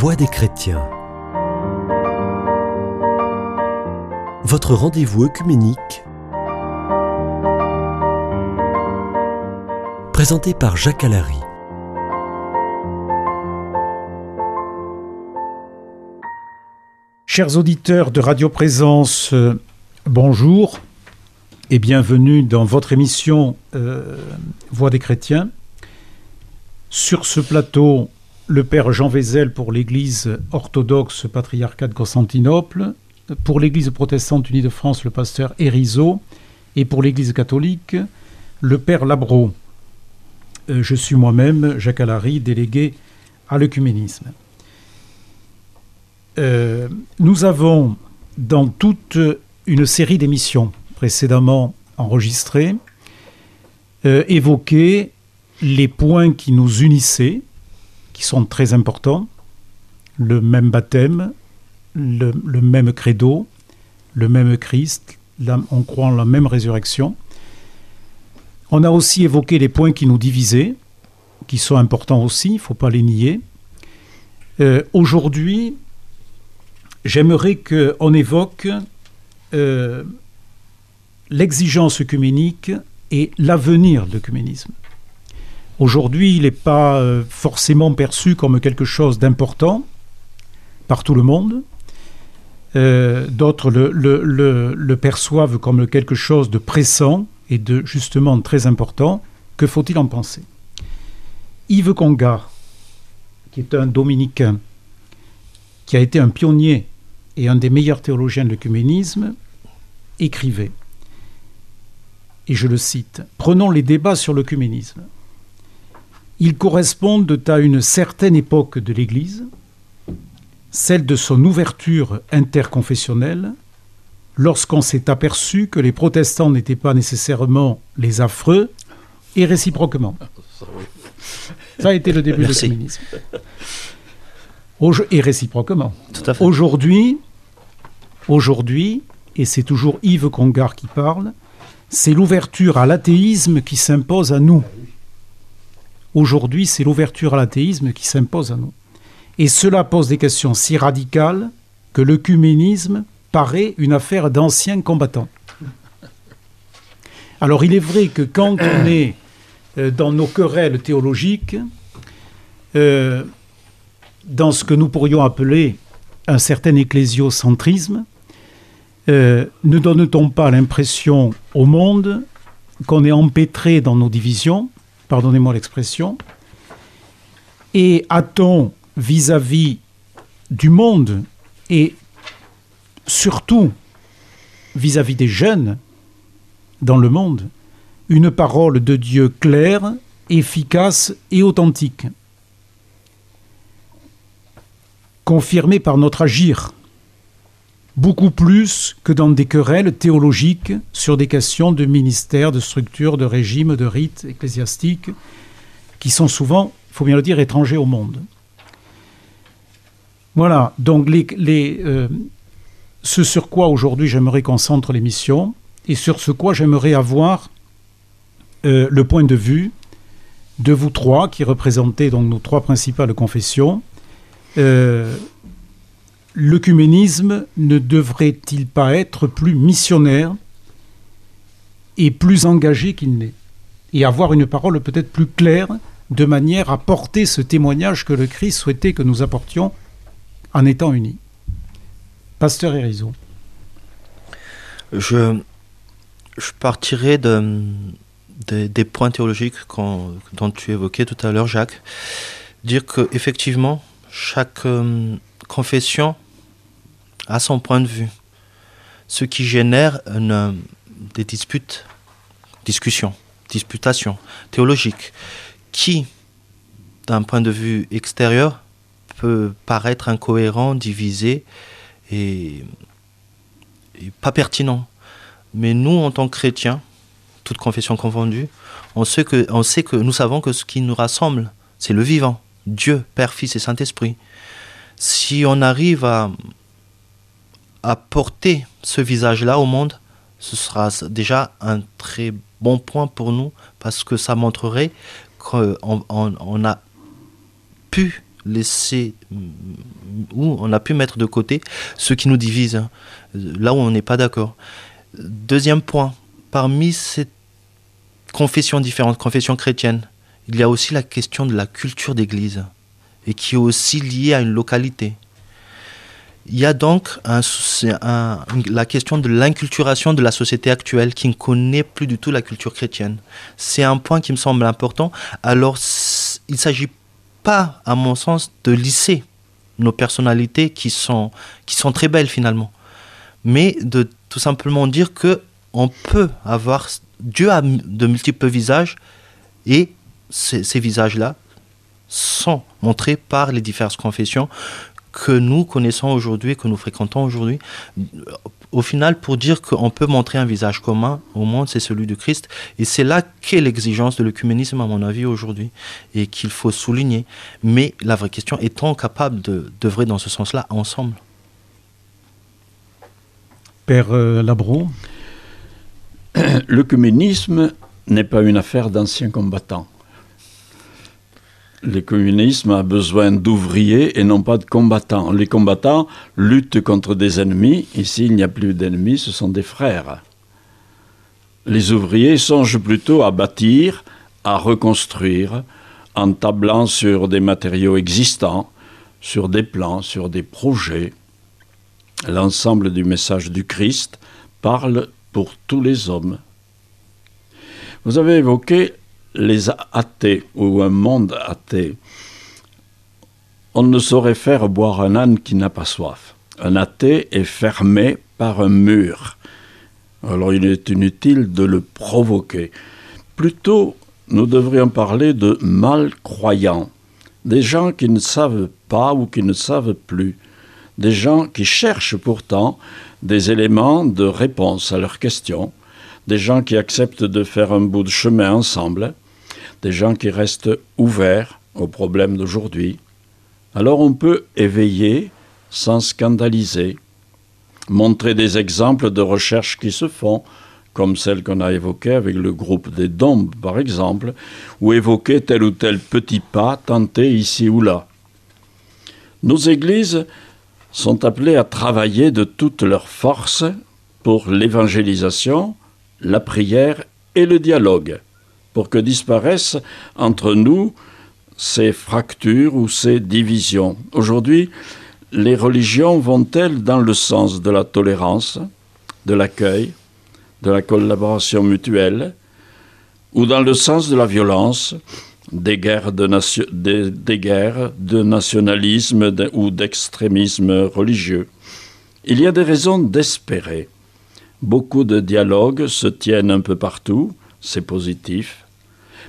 Voix des chrétiens. Votre rendez-vous œcuménique. Présenté par Jacques Allary. Chers auditeurs de Radio Présence, euh, bonjour et bienvenue dans votre émission euh, Voix des chrétiens. Sur ce plateau, le père Jean Vézel pour l'Église orthodoxe patriarcat de Constantinople, pour l'Église protestante unie de France, le pasteur Erizo, et pour l'Église catholique, le père Labro. Euh, je suis moi-même, Jacques Allary, délégué à l'œcuménisme. Euh, nous avons, dans toute une série d'émissions précédemment enregistrées, euh, évoqué les points qui nous unissaient, qui sont très importants, le même baptême, le, même credo, le même Christ, on croit en la même résurrection. On a aussi évoqué les points qui nous divisaient, qui sont importants aussi, il ne faut pas les nier. Euh, aujourd'hui, j'aimerais qu'on évoque euh, l'exigence œcuménique et l'avenir de l'œcuménisme. Aujourd'hui, il n'est pas euh, forcément perçu comme quelque chose d'important par tout le monde. Euh, d'autres le, perçoivent comme quelque chose de pressant et de justement très important. Que faut-il en penser? Yves Congar, qui est un dominicain, qui a été un pionnier et un des meilleurs théologiens de l'œcuménisme, écrivait, et je le cite, Prenons les débats sur l'œcuménisme. Ils correspondent à une certaine époque de l'Église, celle de son ouverture interconfessionnelle, lorsqu'on s'est aperçu que les protestants n'étaient pas nécessairement les affreux, et réciproquement. Ça a été le début du communisme. Et réciproquement. Aujourd'hui, aujourd'hui, et c'est toujours Yves Congar qui parle, c'est l'ouverture à l'athéisme qui s'impose à nous. Aujourd'hui, c'est l'ouverture à l'athéisme qui s'impose à nous. Et cela pose des questions si radicales que l'œcuménisme paraît une affaire d'anciens combattants. Alors il est vrai que quand on est euh, dans nos querelles théologiques, euh, dans ce que nous pourrions appeler un certain ecclésiocentrisme, euh, ne donne-t-on pas l'impression au monde qu'on est empêtré dans nos divisions pardonnez-moi l'expression, et a-t-on vis-à-vis du monde et surtout vis-à-vis des jeunes dans le monde une parole de Dieu claire, efficace et authentique, confirmée par notre agir, beaucoup plus que dans des querelles théologiques sur des questions de ministère, de structure, de régime, de rites ecclésiastiques, qui sont souvent, il faut bien le dire, étrangers au monde. Voilà, donc les, euh, ce sur quoi aujourd'hui j'aimerais concentrer l'émission, et sur ce quoi j'aimerais avoir euh, le point de vue de vous trois, qui représentez donc nos trois principales confessions, euh, l'œcuménisme ne devrait-il pas être plus missionnaire et plus engagé qu'il n'est Et avoir une parole peut-être plus claire de manière à porter ce témoignage que le Christ souhaitait que nous apportions en étant unis? Pasteur Erizo. Je, partirai de, des points théologiques dont tu évoquais tout à l'heure, Jacques. Dire qu'effectivement, chaque euh, confession a son point de vue, ce qui génère une, des disputes, discussions, disputations théologiques, qui, d'un point de vue extérieur, peut paraître incohérent, divisé et, pas pertinent. Mais nous, en tant que chrétiens, toute confession confondue, on sait que nous savons que ce qui nous rassemble, c'est le vivant, Dieu, Père, Fils et Saint-Esprit. Si on arrive à, porter ce visage-là au monde, ce sera déjà un très bon point pour nous parce que ça montrerait qu'on on, a pu laisser, où on a pu mettre de côté ce qui nous divise, hein, là où on n'est pas d'accord. Deuxième point, parmi ces confessions différentes, confessions chrétiennes, il y a aussi la question de la culture d'église, et qui est aussi liée à une localité. Il y a donc la question de l'inculturation de la société actuelle qui ne connaît plus du tout la culture chrétienne. C'est un point qui me semble important. Alors, il ne s'agit pas, à mon sens, de lisser nos personnalités qui sont, très belles finalement, mais de tout simplement dire que on peut avoir Dieu a de multiples visages et ces visages-là sont montrés par les diverses confessions que nous connaissons aujourd'hui, que nous fréquentons aujourd'hui, au final, pour dire qu'on peut montrer un visage commun au monde, c'est celui de Christ. Et c'est là qu'est l'exigence de l'œcuménisme, à mon avis, aujourd'hui, et qu'il faut souligner. Mais la vraie question, est-on capable d'œuvrer dans ce sens-là ensemble? Père euh, Labro L'œcuménisme n'est pas une affaire d'anciens combattants. Le communisme a besoin d'ouvriers et non pas de combattants. Les combattants luttent contre des ennemis. Ici, il n'y a plus d'ennemis, ce sont des frères. Les ouvriers songent plutôt à bâtir, à reconstruire, en tablant sur des matériaux existants, sur des plans, sur des projets. L'ensemble du message du Christ parle pour tous les hommes. Vous avez évoqué les athées ou un monde athée, on ne saurait faire boire un âne qui n'a pas soif. Un athée est fermé par un mur. Alors il est inutile de le provoquer. Plutôt, nous devrions parler de malcroyants, des gens qui ne savent pas ou qui ne savent plus, des gens qui cherchent pourtant des éléments de réponse à leurs questions, des gens qui acceptent de faire un bout de chemin ensemble, des gens qui restent ouverts aux problèmes d'aujourd'hui, alors on peut éveiller sans scandaliser, montrer des exemples de recherches qui se font, comme celle qu'on a évoquée avec le groupe des Dombes, par exemple, ou évoquer tel ou tel petit pas tenté ici ou là. Nos églises sont appelées à travailler de toutes leurs forces pour l'évangélisation, la prière et le dialogue pour que disparaissent entre nous ces fractures ou ces divisions. Aujourd'hui, les religions vont-elles dans le sens de la tolérance, de l'accueil, de la collaboration mutuelle, ou dans le sens de la violence, des guerres de, des, guerres de nationalisme ou d'extrémisme religieux? Il y a des raisons d'espérer. Beaucoup de dialogues se tiennent un peu partout, c'est positif.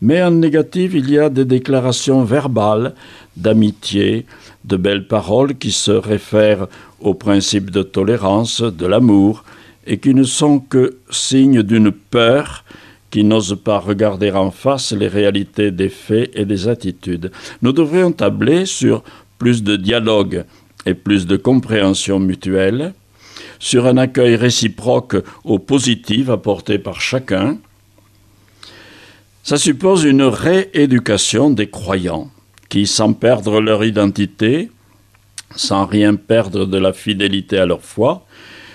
Mais en négatif, il y a des déclarations verbales d'amitié, de belles paroles qui se réfèrent au principe de tolérance, de l'amour, et qui ne sont que signes d'une peur qui n'ose pas regarder en face les réalités des faits et des attitudes. Nous devrions tabler sur plus de dialogue et plus de compréhension mutuelle, sur un accueil réciproque au positif apporté par chacun, ça suppose une rééducation des croyants qui, sans perdre leur identité, sans rien perdre de la fidélité à leur foi,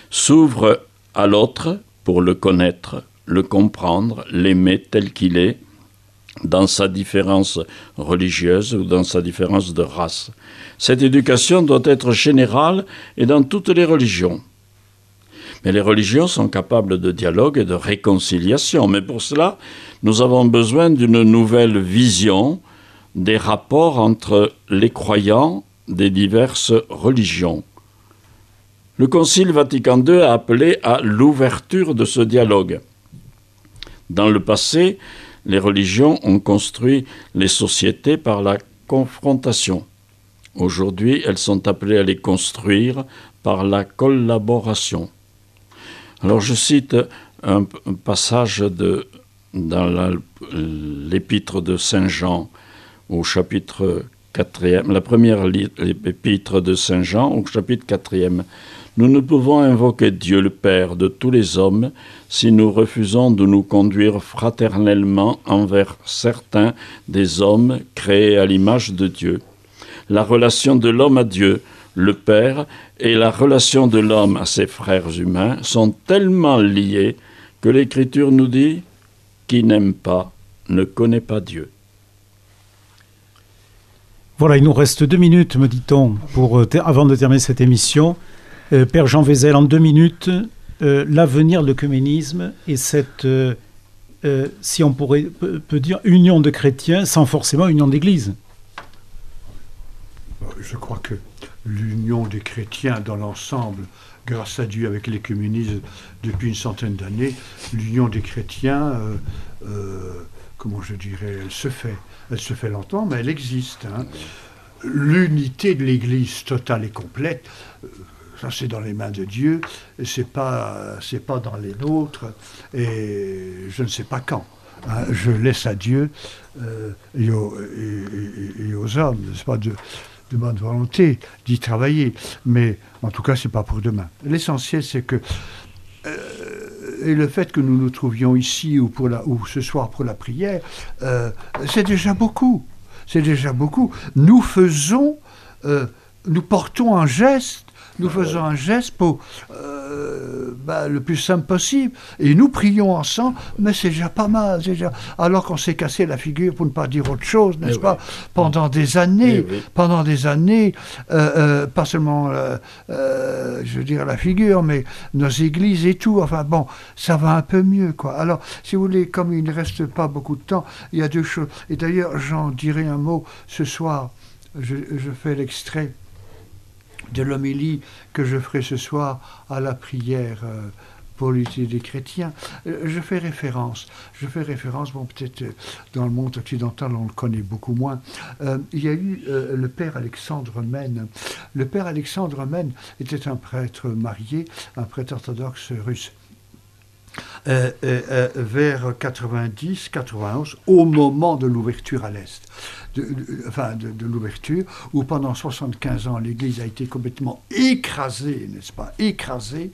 s'ouvrent à l'autre pour le connaître, le comprendre, l'aimer tel qu'il est, dans sa différence religieuse ou dans sa différence de race. Cette éducation doit être générale et dans toutes les religions. Mais les religions sont capables de dialogue et de réconciliation. Mais pour cela, nous avons besoin d'une nouvelle vision des rapports entre les croyants des diverses religions. Le Concile Vatican II a appelé à l'ouverture de ce dialogue. Dans le passé, les religions ont construit les sociétés par la confrontation. Aujourd'hui, elles sont appelées à les construire par la collaboration. Alors je cite un, passage de, dans l'épître de Saint Jean au chapitre 4 la première épître de Saint Jean au chapitre 4 Nous ne pouvons invoquer Dieu le Père de tous les hommes si nous refusons de nous conduire fraternellement envers certains des hommes créés à l'image de Dieu. la relation de l'homme à Dieu, le Père, et la relation de l'homme à ses frères humains sont tellement liées que l'Écriture nous dit Qui n'aime pas ne connaît pas Dieu. Voilà, il nous reste deux minutes, me dit-on, pour, euh, avant de terminer cette émission. Euh, Père Jean Vézel, en deux minutes, euh, l'avenir de l'œcuménisme et cette, si on pourrait peut dire, union de chrétiens sans forcément union d'église. Je crois que l'union des chrétiens dans l'ensemble, grâce à Dieu avec l'écuménisme depuis une centaine d'années, l'union des chrétiens, comment je dirais, elle se fait. Elle se fait longtemps, mais elle existe. Hein. L'unité de l'Église totale et complète, euh, ça c'est dans les mains de Dieu, et c'est pas, c'est pas dans les nôtres, et je ne sais pas quand. Hein. Je laisse à Dieu euh, et, aux, hommes, n'est-ce pas, de, de bonne volonté d'y travailler. Mais en tout cas, c'est pas pour demain. L'essentiel, c'est que et le fait que nous nous trouvions ici ou, pour la, ou ce soir pour la prière, euh, c'est déjà beaucoup. C'est déjà beaucoup. Nous faisons, euh, nous portons un geste nous faisons un geste pour euh, bah, le plus simple possible. Et nous prions ensemble, mais c'est déjà pas mal. Déjà... Alors qu'on s'est cassé la figure, pour ne pas dire autre chose, n'est-ce eh pas, pendant des années, eh pendant des années, euh, euh, pas seulement, je veux dire, la figure, mais nos églises et tout. Enfin bon, ça va un peu mieux, quoi. Alors, si vous voulez, comme il ne reste pas beaucoup de temps, il y a deux choses. Et d'ailleurs, j'en dirai un mot ce soir. je, je fais l'extrait de l'homélie que je ferai ce soir à la prière euh, pour des chrétiens. Euh, je fais référence, je fais référence, bon peut-être euh, dans le monde occidental on le connaît beaucoup moins. il y a eu le père Alexandre Mène. Le père Alexandre Mène était un prêtre marié, un prêtre orthodoxe russe. Vers 90-91, au moment de l'ouverture à l'Est l'ouverture, où pendant 75 ans l'Église a été complètement écrasée, n'est-ce pas, écrasée,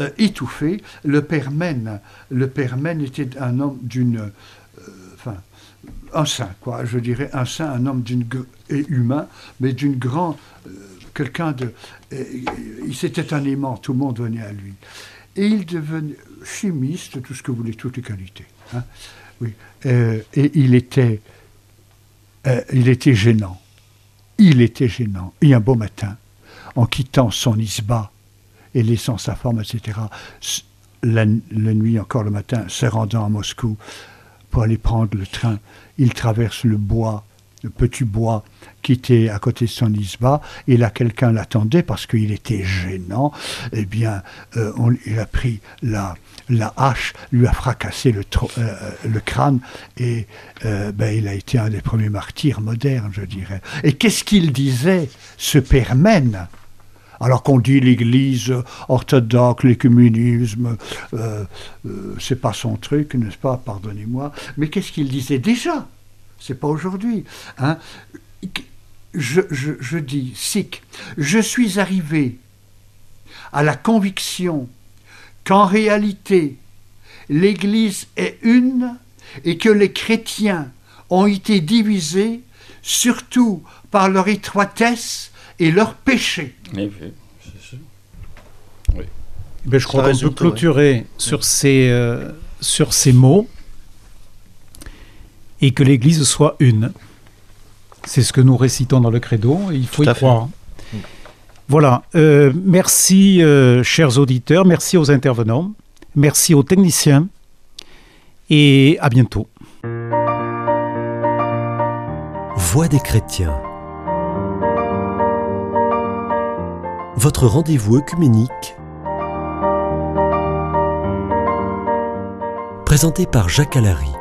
euh, étouffée. Le père Mène, le père était un homme d'une, euh, enfin, un saint, quoi, je dirais un saint, un homme d'une et humain, mais d'une grande, euh, quelqu'un de, il c'était un aimant, tout le monde venait à lui. Et il devenait chimiste, tout ce que vous voulez, toutes les qualités. Hein. oui. et il était euh, il était gênant. Il était gênant. Et un beau matin, en quittant son isba et laissant sa femme, etc., la, nuit, encore le matin, se rendant à Moscou pour aller prendre le train, il traverse le bois, petit bois qui était à côté de son isba, et là quelqu'un l'attendait parce qu'il était gênant, eh bien, euh, il a pris la, hache lui a fracassé le, euh, euh, crâne et euh, ben, il a été un des premiers martyrs modernes, je dirais. Et qu'est-ce qu'il disait, ce père Mène alors qu'on dit l'Église orthodoxe, l'écuménisme, c'est pas son truc, n'est-ce pas? Pardonnez-moi. Mais qu'est-ce qu'il disait déjà? C'est pas aujourd'hui. Hein je, je, je dis, Sikh, je suis arrivé à la conviction qu'en réalité, l'Église est une et que les chrétiens ont été divisés surtout par leur étroitesse et leur péché. Oui, ben, je crois qu'on peut clôturer sur, ces, euh, sur ces mots et que l'Église soit une. C'est ce que nous récitons dans le credo et il faut y croire. Voilà. Euh, merci, euh, chers auditeurs. Merci aux intervenants. Merci aux techniciens. Et à bientôt. Voix des chrétiens. Votre rendez-vous œcuménique. Présenté par Jacques Allary.